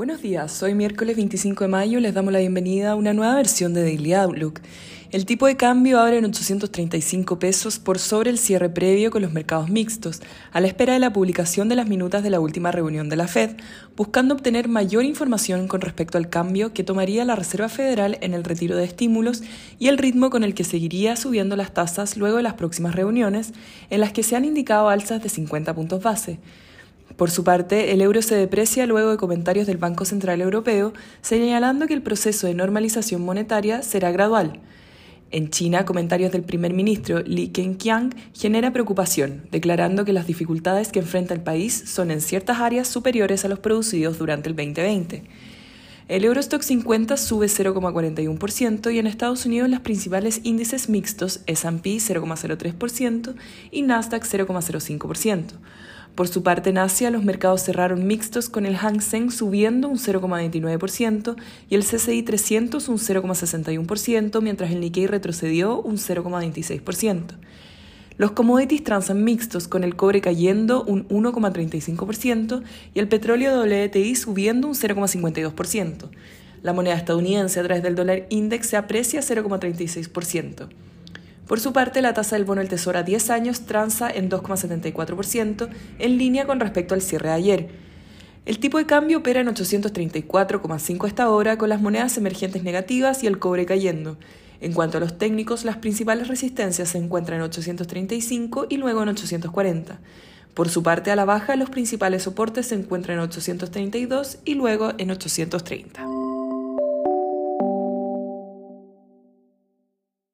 Buenos días, hoy miércoles 25 de mayo les damos la bienvenida a una nueva versión de Daily Outlook. El tipo de cambio abre en 835 pesos por sobre el cierre previo con los mercados mixtos, a la espera de la publicación de las minutas de la última reunión de la Fed, buscando obtener mayor información con respecto al cambio que tomaría la Reserva Federal en el retiro de estímulos y el ritmo con el que seguiría subiendo las tasas luego de las próximas reuniones, en las que se han indicado alzas de 50 puntos base. Por su parte, el euro se deprecia luego de comentarios del Banco Central Europeo señalando que el proceso de normalización monetaria será gradual. En China, comentarios del primer ministro Li Keqiang genera preocupación, declarando que las dificultades que enfrenta el país son en ciertas áreas superiores a los producidos durante el 2020. El Eurostock 50 sube 0,41% y en Estados Unidos los principales índices mixtos S&P 0,03% y Nasdaq 0,05%. Por su parte, en Asia, los mercados cerraron mixtos con el Hang Seng subiendo un 0,29% y el CCI 300 un 0,61%, mientras el Nikkei retrocedió un 0,26%. Los commodities transan mixtos, con el cobre cayendo un 1,35% y el petróleo WTI subiendo un 0,52%. La moneda estadounidense a través del dólar index se aprecia 0,36%. Por su parte, la tasa del bono del Tesoro a 10 años transa en 2,74%, en línea con respecto al cierre de ayer. El tipo de cambio opera en 834,5 esta hora, con las monedas emergentes negativas y el cobre cayendo. En cuanto a los técnicos, las principales resistencias se encuentran en 835 y luego en 840. Por su parte, a la baja, los principales soportes se encuentran en 832 y luego en 830.